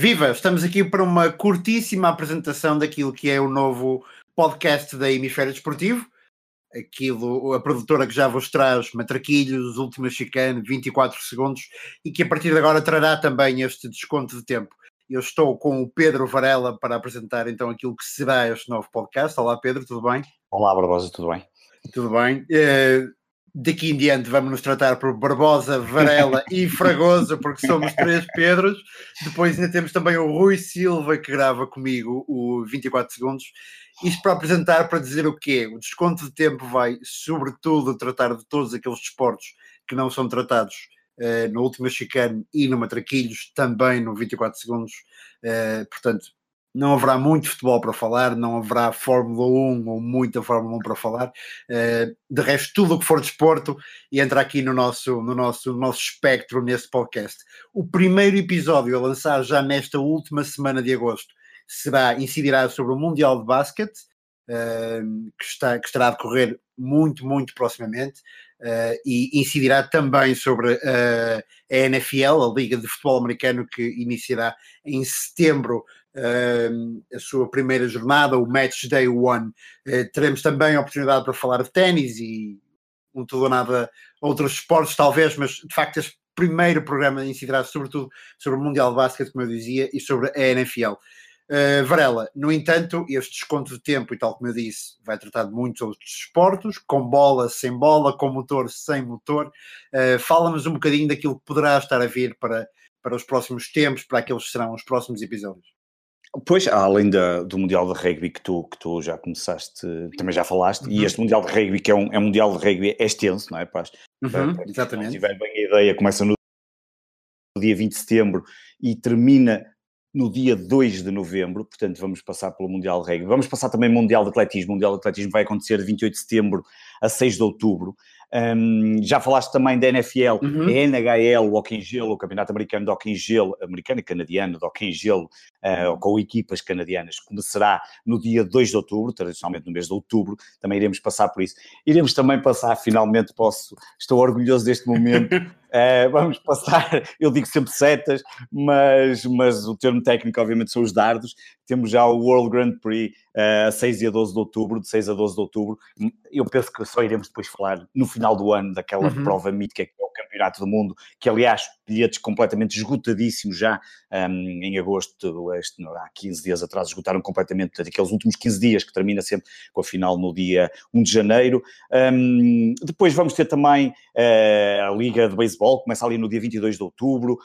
Viva! Estamos aqui para uma curtíssima apresentação daquilo que é o novo podcast da Hemisfério Desportivo. Aquilo, a produtora que já vos traz Matraquilhos, Última Chicane, 24 segundos e que a partir de agora trará também este desconto de tempo. Eu estou com o Pedro Varela para apresentar então aquilo que será este novo podcast. Olá Pedro, tudo bem? Olá Barbosa, tudo bem? Tudo bem. Uh, daqui em diante vamos nos tratar por Barbosa, Varela e Fragoso, porque somos três Pedros. Depois ainda temos também o Rui Silva, que grava comigo o 24 segundos. Isto para apresentar, para dizer o quê? O desconto de tempo vai, sobretudo, tratar de todos aqueles desportos que não são tratados uh, no último chicane e no Matraquilhos, também no 24 segundos. Uh, portanto, não haverá muito futebol para falar, não haverá Fórmula 1 ou muita Fórmula 1 para falar. Uh, de resto, tudo o que for desporto entra aqui no nosso, no, nosso, no nosso espectro neste podcast. O primeiro episódio a lançar já nesta última semana de agosto será, incidirá sobre o Mundial de Basquete, uh, que, está, que estará a decorrer muito, muito proximamente. Uh, e incidirá também sobre uh, a NFL, a Liga de Futebol Americano, que iniciará em setembro a sua primeira jornada, o Match Day One. Uh, teremos também a oportunidade para falar de ténis e um tudo ou nada outros esportes, talvez, mas de facto este primeiro programa incidirá sobretudo sobre o Mundial de Basquete, como eu dizia, e sobre a NFL. Uh, Varela, no entanto, este desconto de tempo, e tal como eu disse, vai tratar de muitos outros esportes, com bola, sem bola, com motor, sem motor. Uh, Fala-nos um bocadinho daquilo que poderá estar a vir para, para os próximos tempos, para aqueles que serão os próximos episódios. Pois, além da, do Mundial de Rugby que tu, que tu já começaste, também já falaste, uhum. e este Mundial de Rugby, que é um, é um Mundial de Rugby é extenso, não é? Para, uhum, para, exatamente. Se tiver bem a ideia, começa no dia 20 de setembro e termina no dia 2 de novembro, portanto vamos passar pelo Mundial de Rugby. Vamos passar também Mundial de Atletismo. O Mundial de Atletismo vai acontecer de 28 de setembro a 6 de outubro. Um, já falaste também da NFL, uhum. a NHL, o hockey em gelo, o Campeonato Americano de hockey em gelo, americano e canadiano de hockey em gelo, uh, com equipas canadianas, começará no dia 2 de outubro, tradicionalmente no mês de outubro, também iremos passar por isso. Iremos também passar, finalmente posso, estou orgulhoso deste momento, Uh, vamos passar, eu digo sempre setas, mas, mas o termo técnico obviamente são os dardos. Temos já o World Grand Prix a 6 e a 12 de outubro, de 6 a 12 de outubro. Eu penso que só iremos depois falar no final do ano daquela uhum. prova mítica que é o Campeonato do Mundo, que aliás, bilhetes completamente esgotadíssimos já um, em agosto, este, há 15 dias atrás, esgotaram completamente, aqueles últimos 15 dias que termina sempre com a final no dia 1 de janeiro. Um, depois vamos ter também uh, a Liga de Beisebol, começa ali no dia 22 de outubro,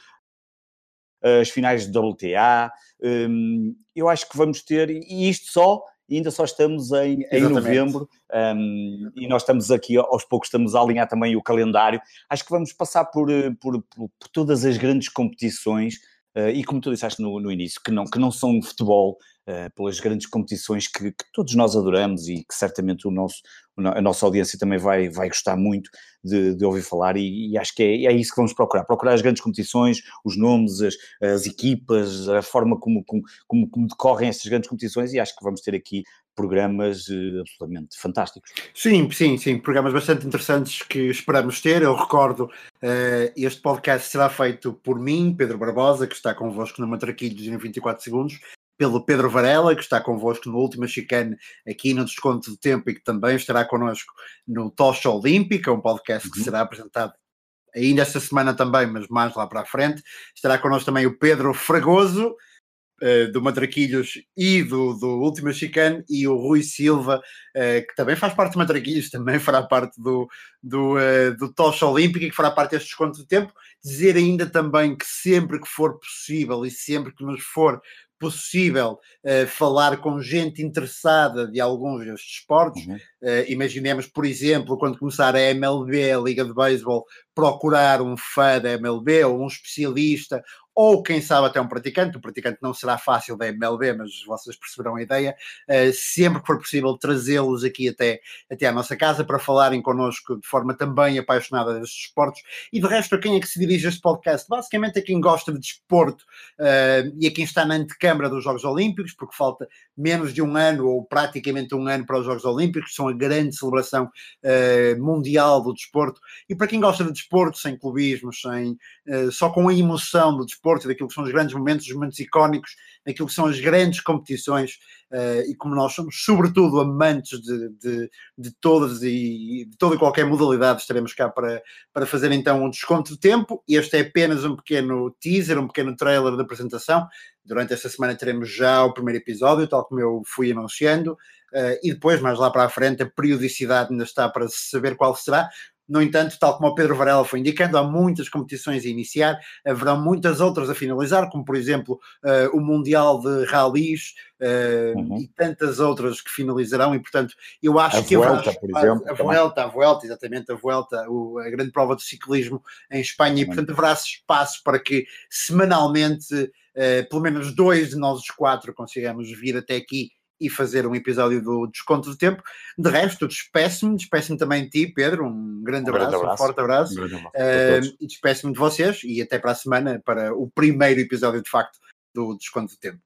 as finais de WTA. Um, eu acho que vamos ter, e isto só ainda só estamos em, em novembro um, e nós estamos aqui, aos poucos estamos a alinhar também o calendário. Acho que vamos passar por, eh, por, por, por todas as grandes competições uh, e como tu disseste no, no, início, que não, que não são futebol, uh, pelas grandes competições que, que, todos nós adoramos e que certamente o nosso, a nossa audiência também vai, vai gostar muito de, de ouvir falar e, e acho que é, é, isso que vamos procurar, procurar as grandes competições, os nomes, as, as equipas, a forma como, como, como, como decorrem essas grandes competições e acho que vamos ter aqui programas uh, absolutamente fantásticos. Sim, sim, sim, programas bastante interessantes que esperamos ter. Eu recordo, uh, este podcast será feito por mim, Pedro Barbosa, que está convosco no Matraquilhos em 24 segundos, pelo Pedro Varela, que está convosco no último chicane aqui no Desconto do Tempo e que também estará connosco no Tocha Olímpica, um podcast uhum. que será apresentado ainda esta semana também, mas mais lá para a frente. Estará connosco também o Pedro Fragoso, uh, do Matraquilhos e do, do Último Chicane, e o Rui Silva, uh, que também faz parte do Matraquilhos, também fará parte do, do, uh, do Tocha Olímpica, que fará parte deste desconto de tempo. Dizer ainda também que sempre que for possível e sempre que nos for possível uh, falar com gente interessada de alguns destes esportes. Uhum. Uh, imaginemos, por exemplo, quando começar a MLB, a Liga de Beisebol, procurar um fã da MLB ou um especialista ou quem sabe até um praticante, o praticante não será fácil da MLB, mas vocês perceberão a ideia, uh, sempre que for possível trazê-los aqui até, até à nossa casa para falarem connosco de forma também apaixonada destes esportes, e de resto a quem é que se dirige este podcast? Basicamente a quem gosta de desporto uh, e a quem está na antecâmara dos Jogos Olímpicos, porque falta menos de um ano ou praticamente um ano para os Jogos Olímpicos, que são a grande celebração uh, mundial do desporto, e para quem gosta de desporto, sem clubismo, sem, uh, só com a emoção do desporto daquilo que são os grandes momentos, os momentos icónicos, daquilo que são as grandes competições, uh, e como nós somos, sobretudo, amantes de, de, de todas e de toda e qualquer modalidade, estaremos cá para, para fazer então um desconto de tempo. Este é apenas um pequeno teaser, um pequeno trailer da apresentação. Durante esta semana teremos já o primeiro episódio, tal como eu fui anunciando. Uh, e depois, mais lá para a frente, a periodicidade ainda está para saber qual será. No entanto, tal como o Pedro Varela foi indicando, há muitas competições a iniciar, haverão muitas outras a finalizar, como por exemplo uh, o Mundial de Rallys uh, uhum. e tantas outras que finalizarão, e portanto eu acho a que Vuelta, haverá, por exemplo, a Vuelta, a Vuelta, exatamente, a Vuelta, o, a grande prova de ciclismo em Espanha, e portanto haverá espaço para que semanalmente uh, pelo menos dois de nós os quatro consigamos vir até aqui e fazer um episódio do Desconto de Tempo. De resto, despeço-me, despeço-me também de ti, Pedro, um grande, um abraço, abraço, um forte abraço, um abraço uh, e despeço-me de vocês e até para a semana para o primeiro episódio, de facto, do Desconto de Tempo.